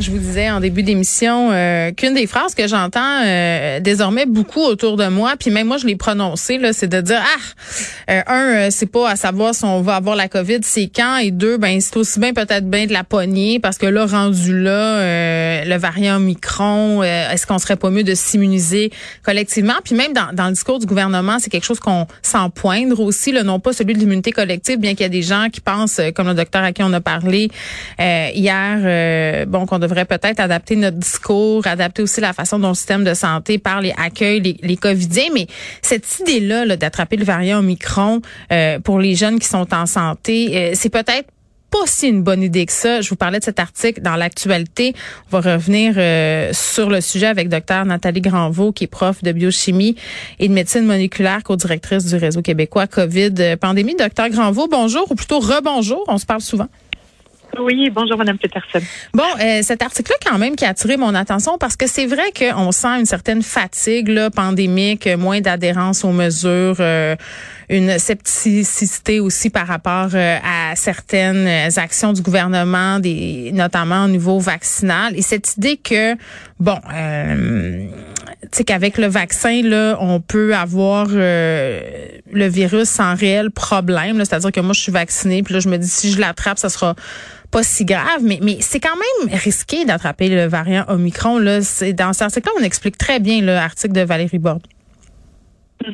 Je vous disais en début d'émission euh, qu'une des phrases que j'entends euh, désormais beaucoup autour de moi, puis même moi je l'ai prononcée, là, c'est de dire ah euh, un c'est pas à savoir si on va avoir la Covid, c'est quand et deux ben c'est aussi bien peut-être bien de la poignée parce que là rendu là le variant Omicron, est-ce qu'on serait pas mieux de s'immuniser collectivement? Puis même dans, dans le discours du gouvernement, c'est quelque chose qu'on sent poindre aussi, non pas celui de l'immunité collective, bien qu'il y a des gens qui pensent comme le docteur à qui on a parlé hier, bon qu'on peut-être adapter notre discours, adapter aussi la façon dont le système de santé parle et accueille les, les Covidiens. Mais cette idée-là -là, d'attraper le variant Omicron euh, pour les jeunes qui sont en santé, euh, c'est peut-être pas si une bonne idée que ça. Je vous parlais de cet article dans l'actualité. On va revenir euh, sur le sujet avec docteur Nathalie Granvaux, qui est prof de biochimie et de médecine moléculaire, co-directrice du réseau québécois COVID pandémie. Docteur Granvaux, bonjour, ou plutôt rebonjour. On se parle souvent. Oui, bonjour Madame Peterson. Bon, euh, cet article-là quand même qui a attiré mon attention parce que c'est vrai qu'on sent une certaine fatigue là, pandémique, moins d'adhérence aux mesures, euh, une scepticité aussi par rapport euh, à certaines actions du gouvernement, des, notamment au niveau vaccinal, et cette idée que bon, tu qu'avec le vaccin là, on peut avoir le virus sans réel problème. C'est-à-dire que moi je suis vaccinée, puis là je me dis si je l'attrape, ça sera pas si grave, mais, mais c'est quand même risqué d'attraper le variant Omicron. Là. Dans cet article on explique très bien l'article de Valérie Borde.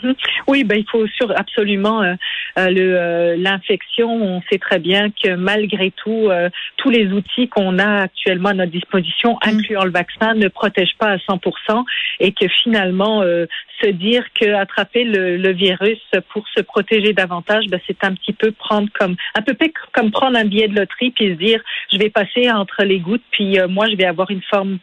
Mhm. Oui, ben il faut sur absolument euh, euh, le euh, l'infection. On sait très bien que malgré tout, tous les outils qu'on a actuellement à notre disposition, mhm. incluant le vaccin, ne protègent pas à 100% et que finalement se dire que attraper le, le, virus pour se protéger davantage, ben, c'est un petit peu prendre comme un peu comme prendre un billet de loterie puis se dire je vais passer entre les gouttes puis moi je vais avoir une forme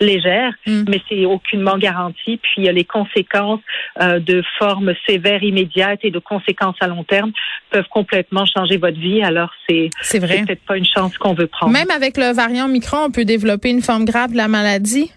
légère, mhm. mais c'est aucunement garanti. Puis les conséquences de de formes sévères immédiates et de conséquences à long terme peuvent complètement changer votre vie. Alors, c'est peut-être pas une chance qu'on veut prendre. Même avec le variant Micron, on peut développer une forme grave de la maladie?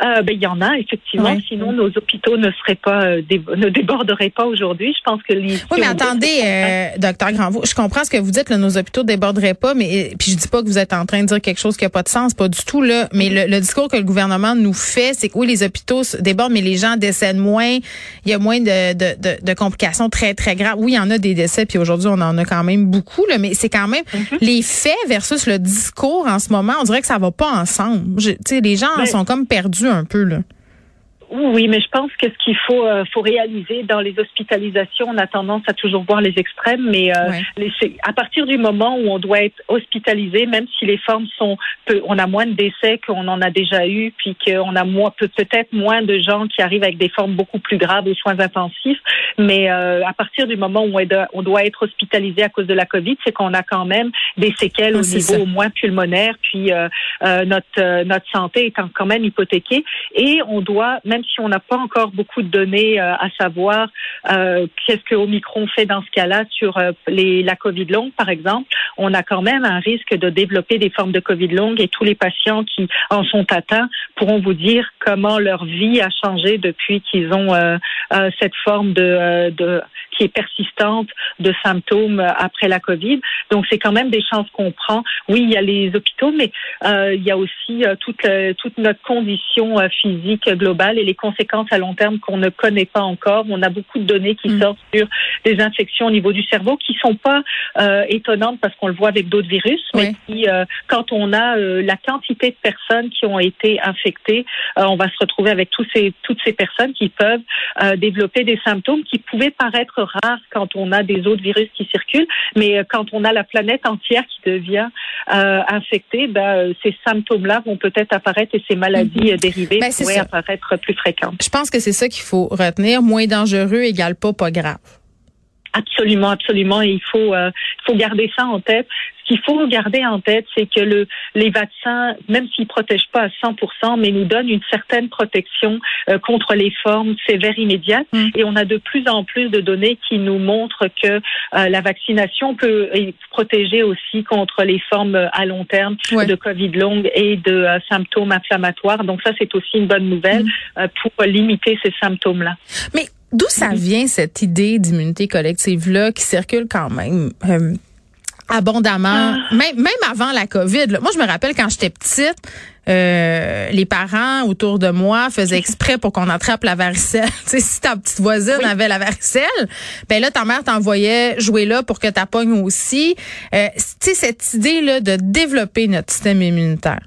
Euh, ben, il y en a effectivement. Sinon, nos hôpitaux ne seraient pas euh, ne déborderaient pas aujourd'hui. Je pense que les. Oui, mais attendez, euh, docteur Granvaux, je comprends ce que vous dites. Là, nos hôpitaux déborderaient pas, mais puis je dis pas que vous êtes en train de dire quelque chose qui a pas de sens, pas du tout là. Mais le, discours que le gouvernement nous fait, c'est que oui, les hôpitaux débordent, mais les gens décèdent moins. Il y a moins de, de, de, de, complications très très graves. Oui, il y en a des décès, puis aujourd'hui on en a quand même beaucoup là. Mais c'est quand même mm-hmm. les faits versus le discours en ce moment. On dirait que ça va pas ensemble. Tu sais, les gens ben sont comme perdus un peu là. Oui, mais je pense que ce qu'il faut, euh, faut réaliser dans les hospitalisations, on a tendance à toujours voir les extrêmes, mais euh, les, à partir du moment où on doit être hospitalisé, même si les formes sont, peu, on a moins de décès qu'on en a déjà eu, puis qu'on a moins, peut-être moins de gens qui arrivent avec des formes beaucoup plus graves aux soins intensifs, mais euh, à partir du moment où on, doit être hospitalisé à cause de la COVID, c'est qu'on a quand même des séquelles au niveau au moins pulmonaire, puis notre notre santé est quand même hypothéquée, et on doit même même si on n'a pas encore beaucoup de données euh, à savoir euh, qu'est-ce que Omicron fait dans ce cas-là sur euh, la COVID longue, par exemple, on a quand même un risque de développer des formes de COVID longue et tous les patients qui en sont atteints pourront vous dire comment leur vie a changé depuis qu'ils ont cette forme qui est persistante de symptômes après la COVID. Donc c'est quand même des chances qu'on prend. Oui, il y a les hôpitaux, mais il y a aussi toute, notre condition physique globale les conséquences à long terme qu'on ne connaît pas encore. On a beaucoup de données qui mm. sortent sur des infections au niveau du cerveau qui sont pas étonnantes parce qu'on le voit avec d'autres virus, mais qui, quand on a la quantité de personnes qui ont été infectées, on va se retrouver avec tous ces, toutes ces personnes qui peuvent développer des symptômes qui pouvaient paraître rare quand on a des autres virus qui circulent, mais euh, quand on a la planète entière qui devient euh, infectée, ben, euh, ces symptômes-là vont peut-être apparaître et ces maladies mhm. dérivées ben, pourraient apparaître plus fréquentes. Je pense que c'est ça qu'il faut retenir. Moins dangereux égale pas pas grave. Absolument, absolument. Et il faut, euh, faut garder ça en tête. Ce qu'il faut garder en tête, c'est que le, les vaccins, même s'ils protègent pas à 100%, mais nous donnent une certaine protection euh, contre les formes sévères immédiates. Mm. Et on a de plus en plus de données qui nous montrent que euh, la vaccination peut protéger aussi contre les formes à long terme de Covid longue et de symptômes inflammatoires. Donc ça, c'est aussi une bonne nouvelle mm. pour limiter ces symptômes-là. Mais D'où ça vient cette idée d'immunité collective là qui circule quand même euh, abondamment, ah. même, même avant la COVID. Moi, je me rappelle quand j'étais petite, euh, les parents autour de moi faisaient exprès pour qu'on attrape la varicelle. si ta petite voisine avait la varicelle, ben là, ta mère t'envoyait jouer là pour que tu pognes aussi. Euh, tu sais, cette idée-là de développer notre système immunitaire.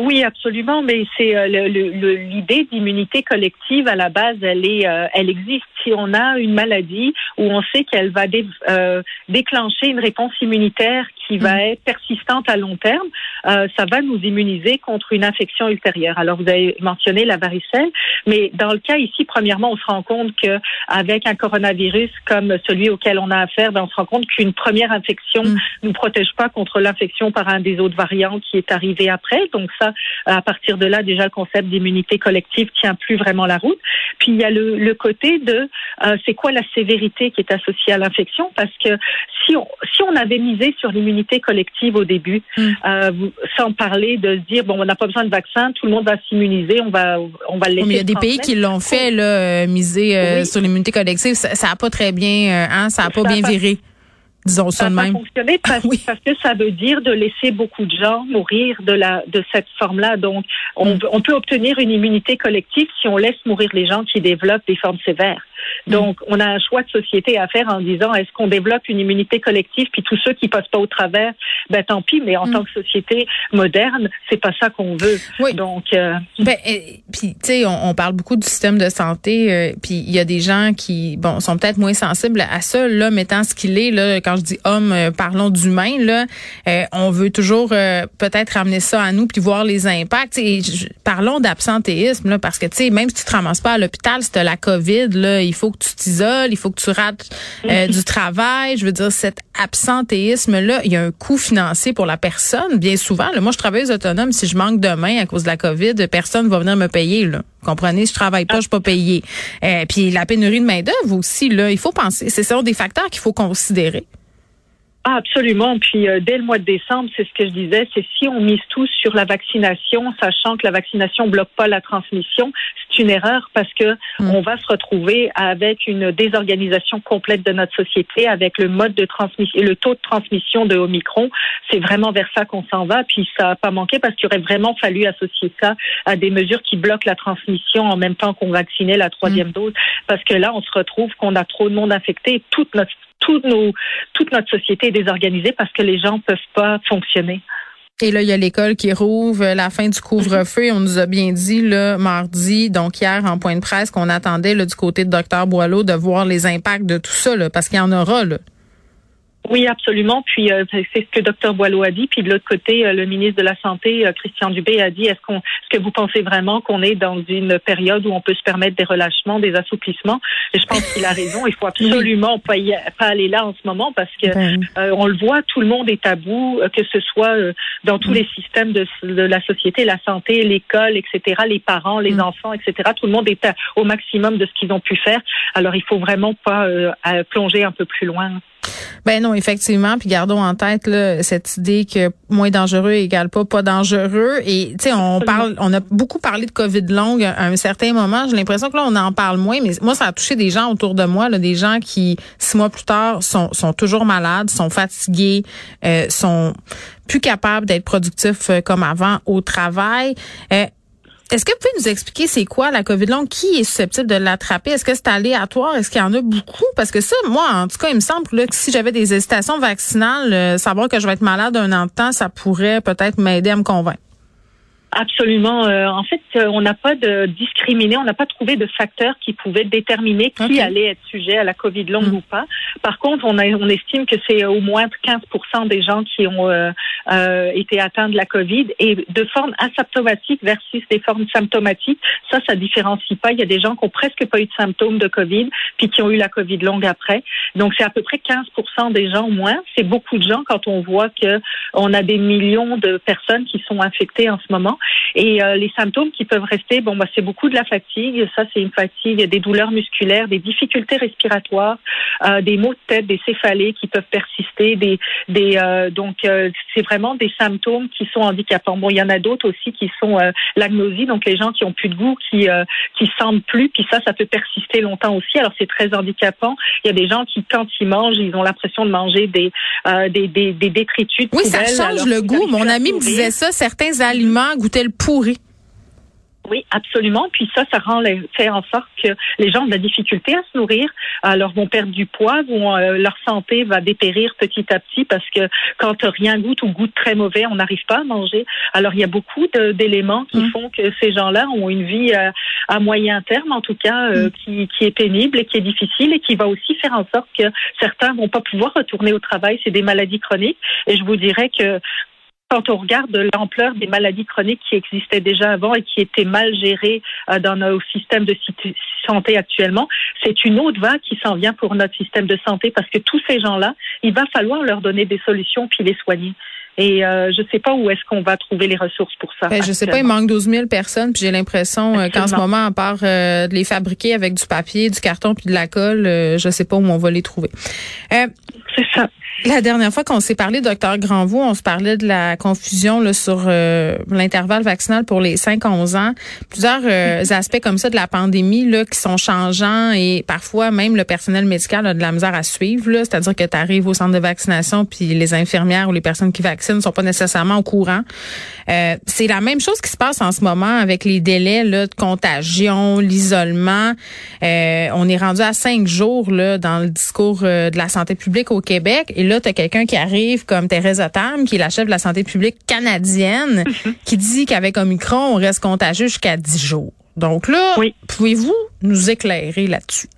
Oui, absolument, mais c'est euh, l'idée d'immunité collective à la base, elle est, euh, elle existe. Si on a une maladie où on sait qu'elle va euh, déclencher une réponse immunitaire qui va mm. être persistante à long terme, ça va nous immuniser contre une infection ultérieure. Alors vous avez mentionné la varicelle, mais dans le cas ici, premièrement, on se rend compte que avec un coronavirus comme celui auquel on a affaire, ben, on se rend compte qu'une première infection ne mm. nous protège pas contre l'infection par un des autres variants qui est arrivé après. Donc ça à partir de là, déjà, le concept d'immunité collective tient plus vraiment la route. Puis il y a le, côté de euh, c'est quoi la sévérité qui est associée à l'infection, parce que si on, si on avait misé sur l'immunité collective au début, mm. euh, sans parler de se dire bon, on n'a pas besoin de vaccin, tout le monde va s'immuniser, on va on va le laisser. il y a des pays qui l'ont fait là, euh, miser sur l'immunité collective, ça, n'a pas très bien, hein, ça a pas bien viré disons ça, de même. fonctionner parce, que ça veut dire de laisser beaucoup de gens mourir de la de cette forme-là. Donc, on, mm. on peut obtenir une immunité collective si on laisse mourir les gens qui développent des formes sévères. Donc, on a un choix de société à faire en disant est-ce qu'on développe une immunité collective, puis tous ceux qui passent pas au travers, ben tant pis. Mais en mm. tant que société moderne, c'est pas ça qu'on veut. Oui. Donc, euh, ben, puis tu sais, on, parle beaucoup du système de santé, euh, puis il y a des gens qui, bon, sont peut-être moins sensibles à ça. Là, mettant ce qu'il est, là, quand je dis homme, euh, parlons d'humain. Là, on veut toujours peut-être ramener ça à nous puis voir les impacts. Et parlons d'absentéisme, là, parce que tu sais, même si tu te ramasses pas à l'hôpital, si la COVID, là, il faut que tu t'isoles, il faut que tu rates euh, du travail. Je veux dire, cet absentéisme-là, il y a un coût financier pour la personne. Bien souvent, moi, je travaille autonome. Si je manque de main à cause de la COVID, personne va venir me payer. Là. Vous comprenez? Je travaille pas, je suis pas payé. Euh, puis la pénurie de main-d'œuvre aussi, là, il faut penser. C'est ça des facteurs qu'il faut considérer. Ah, absolument. Puis euh, dès le mois de décembre, c'est ce que je disais, c'est si on mise tous sur la vaccination, sachant que la vaccination bloque pas la transmission, c'est une erreur parce que mm. on va se retrouver avec une désorganisation complète de notre société, avec le mode de transmission, le taux de transmission de Omicron. C'est vraiment vers ça qu'on s'en va. Puis ça n'a pas manqué parce qu'il aurait vraiment fallu associer ça à des mesures qui bloquent la transmission en même temps qu'on vaccinait la troisième mm. dose, parce que là, on se retrouve qu'on a trop de monde infecté. Toute notre nos, toute notre société est désorganisée parce que les gens peuvent pas fonctionner. Et là, il y a l'école qui rouvre, la fin du couvre-feu. On nous a bien dit le mardi, donc hier en point de presse, qu'on attendait là, du côté de Dr Boileau de voir les impacts de tout ça, parce qu'il y en aura. Là. Oui, absolument. Puis euh, c'est ce que Dr Boileau a dit. Puis de l'autre côté, euh, le ministre de la Santé, euh, Christian Dubé, a dit est-ce qu'on, est-ce que vous pensez vraiment qu'on est dans une période où on peut se permettre des relâchements, des assouplissements? Et je pense qu'il a raison. Il faut absolument pas, pas aller là en ce moment parce que ben on le voit, tout le monde est à bout, que ce soit dans tous les systèmes de, de, la société, la santé, l'école, etc., les parents, les mm. enfants, etc. Tout le monde est au maximum de ce qu'ils ont pu faire. Alors il faut vraiment pas plonger un peu plus loin. Ben non, effectivement. Puis gardons en tête là, cette idée que moins dangereux égale pas pas dangereux. Et tu sais, on parle, on a beaucoup parlé de Covid longue à un certain moment. J'ai l'impression que là, on en parle moins. Mais moi, ça a touché des gens autour de moi, là, des gens qui six mois plus tard sont, sont toujours malades, sont fatigués, euh, sont plus capables d'être productifs euh, comme avant au travail. Euh, est-ce que vous pouvez nous expliquer c'est quoi la COVID? Longue? Qui est susceptible de l'attraper? Est-ce que c'est aléatoire? Est-ce qu'il y en a beaucoup? Parce que ça, moi, en tout cas, il me semble que si j'avais des hésitations vaccinales, euh, savoir que je vais être malade un an de temps, ça pourrait peut-être m'aider à me convaincre. Absolument. Euh, en fait, euh, on n'a pas de discriminé, on n'a pas trouvé de facteurs qui pouvaient déterminer qui allait être sujet à la COVID longue mm. ou pas. Par contre, on, a, on estime que c'est au moins 15% des gens qui ont euh, euh, été atteints de la COVID et de forme asymptomatique versus des formes symptomatiques. Ça, ça différencie pas. Il y a des gens qui ont presque pas eu de symptômes de COVID puis qui ont eu la COVID longue après. Donc, c'est à peu près 15 des gens au moins. C'est beaucoup de gens quand on voit que on a des millions de personnes qui sont infectées en ce moment. Et les symptômes qui peuvent rester, bon, bah, c'est beaucoup de la fatigue. Ça, c'est une fatigue, des douleurs musculaires, des difficultés respiratoires, des maux de tête, des céphalées qui peuvent persister, des, des donc c'est vraiment des symptômes qui sont handicapants. Bon, il y en a d'autres aussi qui sont l'agnosie, donc les gens qui ont plus de goût, qui qui sentent plus, puis ça, ça peut persister longtemps aussi. Alors c'est très handicapant. Il y a des gens qui, quand ils mangent, ils ont l'impression de manger des euh, des, des, des, détritus. oui, ça change le goût. Mon ami me disait ça. Certains aliments goûtaient le pourri. Oui, absolument. Puis ça, ça rend fait en sorte que les gens ont de la difficulté à se nourrir, alors vont perdre du poids, vont euh, leur santé va dépérir petit à petit parce que quand rien goûte ou goûte très mauvais, on n'arrive pas à manger. Alors il y a beaucoup d'éléments qui mm. font que ces gens-là ont une vie euh, à, moyen terme, en tout cas, euh, mm. qui, qui est pénible et qui est difficile et qui va aussi faire en sorte que certains vont pas pouvoir retourner au travail. C'est des maladies chroniques. Et je vous dirais que quand on regarde l'ampleur des maladies chroniques qui existaient déjà avant et qui étaient mal gérées euh, dans nos systèmes de santé actuellement, c'est une autre vague qui s'en vient pour notre système de santé parce que tous ces gens-là, il va falloir leur donner des solutions puis les soigner. Et euh, je ne sais pas où est-ce qu'on va trouver les ressources pour ça. Ben, je sais pas, il manque 12 000 personnes, puis j'ai l'impression euh, qu'en ce moment, à part de les fabriquer avec du papier, du carton puis de la colle, je ne sais pas où on va les trouver. c'est ça. La dernière fois qu'on s'est parlé, docteur Granvaux, on se parlait de la confusion là, sur euh, l'intervalle vaccinal pour les 5-11 ans. Plusieurs euh, aspects comme ça de la pandémie là, qui sont changeants et parfois même le personnel médical a de la misère à suivre. C'est-à-dire que tu arrives au centre de vaccination puis les infirmières ou les personnes qui vaccinent sont pas nécessairement au courant. Euh, c'est la même chose qui se passe en ce moment avec les délais là, de contagion, l'isolement. on est rendu à cinq jours là, dans le discours de la santé publique au Québec. Et là, tu as quelqu'un qui arrive comme Theresa Tam, qui est la chef de la santé publique canadienne, mhm. qui dit qu'avec Omicron, on reste contagieux jusqu'à 10 jours. Donc là, pouvez-vous nous éclairer là-dessus?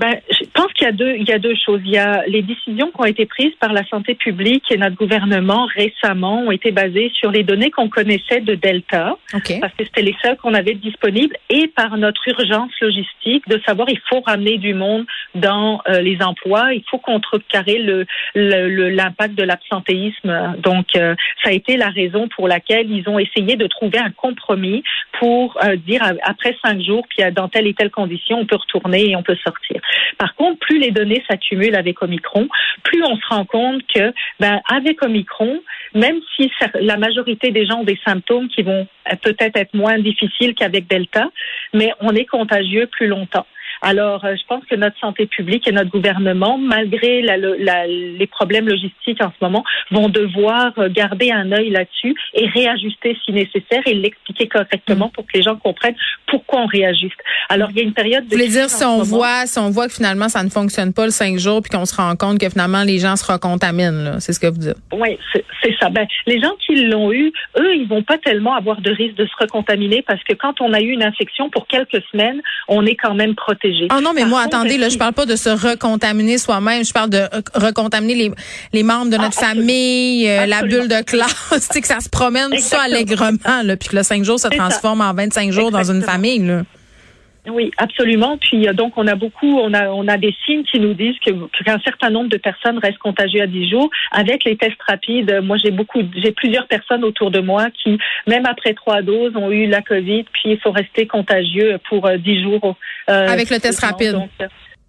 Ben, je pense qu'il y a deux, il y a deux choses. Il y a les décisions qui ont été prises par la santé publique et notre gouvernement récemment ont été basées sur les données qu'on connaissait de Delta, parce que c'était les seules qu'on avait disponibles, et par notre urgence logistique de savoir il faut ramener du monde dans euh, les emplois, il faut contrecarrer le l'impact de l'absentéisme. Donc, euh, ça a été la raison pour laquelle ils ont essayé de trouver un compromis pour euh, dire après cinq jours, puis dans telle et telle condition, on peut retourner et on peut sortir. Par contre, plus les données s'accumulent avec Omicron, plus on se rend compte que, ben, avec Omicron, même si la majorité des gens ont des symptômes qui vont peut-être être moins difficiles qu'avec Delta, mais on est contagieux plus longtemps. Alors, euh, je pense que notre santé publique et notre gouvernement, malgré la, la, les problèmes logistiques en ce moment, vont devoir euh, garder un œil là-dessus et réajuster si nécessaire et l'expliquer correctement mm. pour que les gens comprennent pourquoi on réajuste. Alors, il y a une période de... Vous voulez dire, si on, voit, si on voit que finalement, ça ne fonctionne pas le cinq jours, puis qu'on se rend compte que finalement, les gens se recontaminent, c'est ce que vous dites? Oui, c'est ça. Ben, les gens qui l'ont eu, eux, ils vont pas tellement avoir de risque de se recontaminer parce que quand on a eu une infection pour quelques semaines, on est quand même protégé. Ah non, mais moi, attendez, là, je parle pas de se recontaminer soi-même. Je parle de recontaminer les, les membres de notre ah, famille, euh, la bulle de classe, tu que ça se promène tout ça allègrement, là, puis que le 5 jours se transforme en 25 jours dans une famille, là. Oui, absolument. Puis euh, donc on a beaucoup, on a on a des signes qui nous disent que qu'un certain nombre de personnes restent contagieuses à 10 jours. Avec les tests rapides, moi j'ai beaucoup, j'ai plusieurs personnes autour de moi qui, même après trois doses, ont eu la Covid, puis ils sont restés contagieux pour 10 euh, jours. Euh, Avec le test rapide.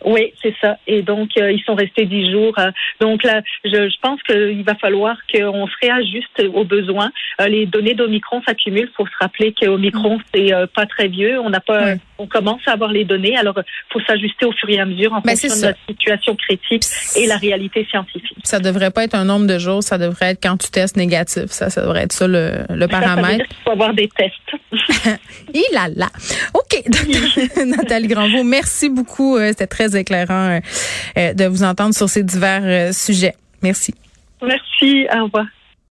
Oui, c'est ça. Et donc, euh, ils sont restés dix jours. Euh, donc là, je, je pense qu'il va falloir qu'on se réajuste aux besoins. Euh, les données d'Omicron s'accumulent. Il faut se rappeler qu'Omicron, mm. c'est pas très vieux. On n'a pas, on commence à avoir les données. Alors, il faut s'ajuster au fur et à mesure en ben, fonction de la situation critique et la réalité scientifique. Ça devrait pas être un nombre de jours. Ça devrait être quand tu testes négatif. Ça, ça devrait être ça le, le paramètre. Il faut avoir des tests. Il a là. OK. Nathalie Granvaux, merci beaucoup. C'était très éclairant euh, euh, de vous entendre sur ces divers euh, sujets. Merci. Merci. Au revoir.